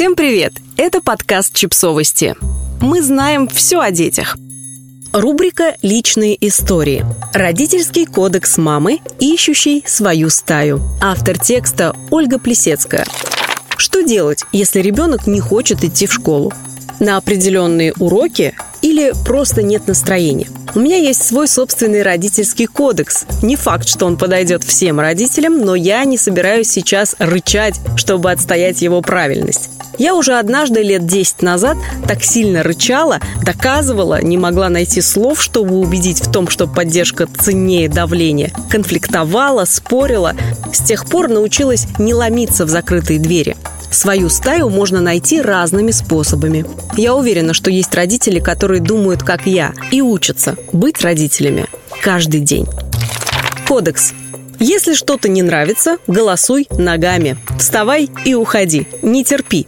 Всем привет! Это подкаст «Чипсовости». Мы знаем все о детях. Рубрика «Личные истории». Родительский кодекс мамы, ищущий свою стаю. Автор текста Ольга Плесецкая. Что делать, если ребенок не хочет идти в школу? На определенные уроки или просто нет настроения? У меня есть свой собственный родительский кодекс. Не факт, что он подойдет всем родителям, но я не собираюсь сейчас рычать, чтобы отстоять его правильность. Я уже однажды лет 10 назад так сильно рычала, доказывала, не могла найти слов, чтобы убедить в том, что поддержка ценнее давления. Конфликтовала, спорила. С тех пор научилась не ломиться в закрытые двери. Свою стаю можно найти разными способами. Я уверена, что есть родители, которые думают, как я, и учатся быть родителями каждый день. Кодекс. Если что-то не нравится, голосуй ногами. Вставай и уходи. Не терпи.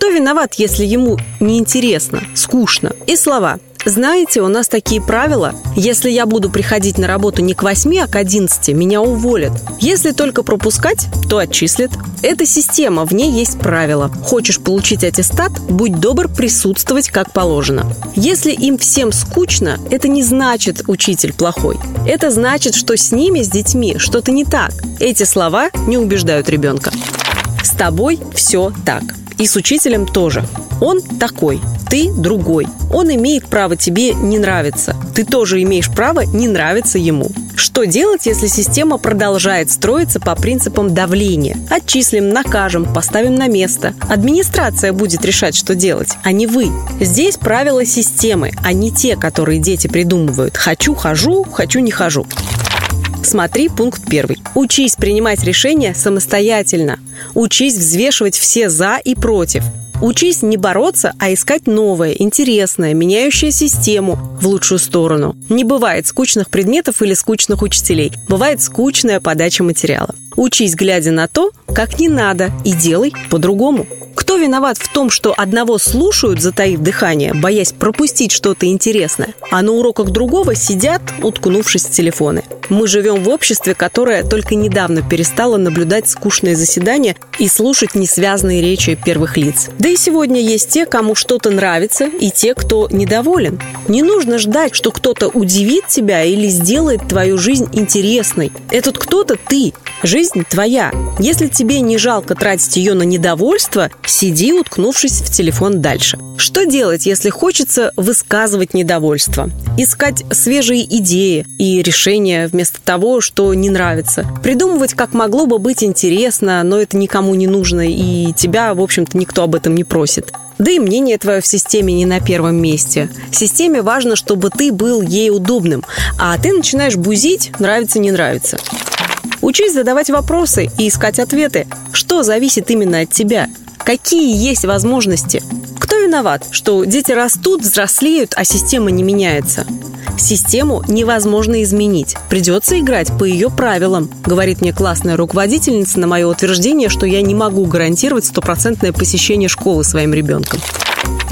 Кто виноват, если ему неинтересно, скучно? И слова знаете, у нас такие правила. Если я буду приходить на работу не к 8, а к 11, меня уволят. Если только пропускать, то отчислят. Это система, в ней есть правила. Хочешь получить аттестат, будь добр присутствовать как положено. Если им всем скучно, это не значит учитель плохой. Это значит, что с ними, с детьми, что-то не так. Эти слова не убеждают ребенка. С тобой все так. И с учителем тоже. Он такой, ты другой. Он имеет право тебе не нравиться. Ты тоже имеешь право не нравиться ему. Что делать, если система продолжает строиться по принципам давления? Отчислим, накажем, поставим на место. Администрация будет решать, что делать, а не вы. Здесь правила системы, а не те, которые дети придумывают. Хочу – хожу, хочу – не хожу. Смотри пункт первый. Учись принимать решения самостоятельно. Учись взвешивать все «за» и «против». Учись не бороться, а искать новое, интересное, меняющее систему в лучшую сторону. Не бывает скучных предметов или скучных учителей. Бывает скучная подача материала. Учись, глядя на то, как не надо, и делай по-другому. Кто виноват в том, что одного слушают, затаив дыхание, боясь пропустить что-то интересное, а на уроках другого сидят, уткнувшись в телефоны? Мы живем в обществе, которое только недавно перестало наблюдать скучные заседания и слушать несвязные речи первых лиц. Да и сегодня есть те, кому что-то нравится, и те, кто недоволен. Не нужно ждать, что кто-то удивит тебя или сделает твою жизнь интересной. Этот кто-то ты. Жизнь твоя. Если тебе не жалко тратить ее на недовольство, сиди, уткнувшись в телефон дальше. Что делать, если хочется высказывать недовольство? Искать свежие идеи и решения вместо того, что не нравится. Придумывать, как могло бы быть интересно, но это никому не нужно, и тебя, в общем-то, никто об этом не просит. Да и мнение твое в системе не на первом месте. Системе важно, чтобы ты был ей удобным, а ты начинаешь бузить, нравится, не нравится. Учись задавать вопросы и искать ответы. Что зависит именно от тебя? Какие есть возможности? Кто виноват, что дети растут, взрослеют, а система не меняется? Систему невозможно изменить. Придется играть по ее правилам, говорит мне классная руководительница на мое утверждение, что я не могу гарантировать стопроцентное посещение школы своим ребенком.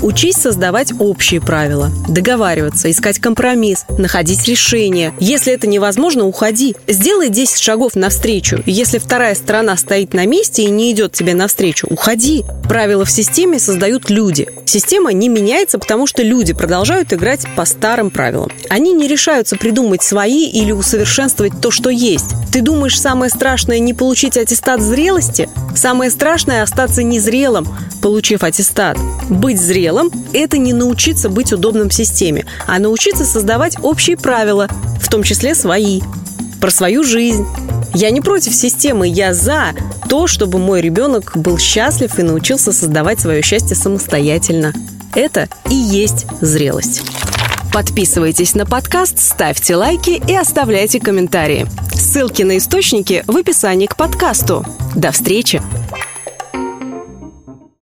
Учись создавать общие правила, договариваться, искать компромисс, находить решение. Если это невозможно, уходи. Сделай 10 шагов навстречу. Если вторая сторона стоит на месте и не идет тебе навстречу, уходи. Правила в системе создают люди. Система не меняется, потому что люди продолжают играть по старым правилам. Они не решаются придумать свои или усовершенствовать то, что есть. Ты думаешь, самое страшное не получить аттестат зрелости? Самое страшное остаться незрелым, получив аттестат. Быть зрелым – это не научиться быть удобным в системе, а научиться создавать общие правила, в том числе свои, про свою жизнь. Я не против системы, я за то, чтобы мой ребенок был счастлив и научился создавать свое счастье самостоятельно. Это и есть зрелость. Подписывайтесь на подкаст, ставьте лайки и оставляйте комментарии. Ссылки на источники в описании к подкасту. До встречи!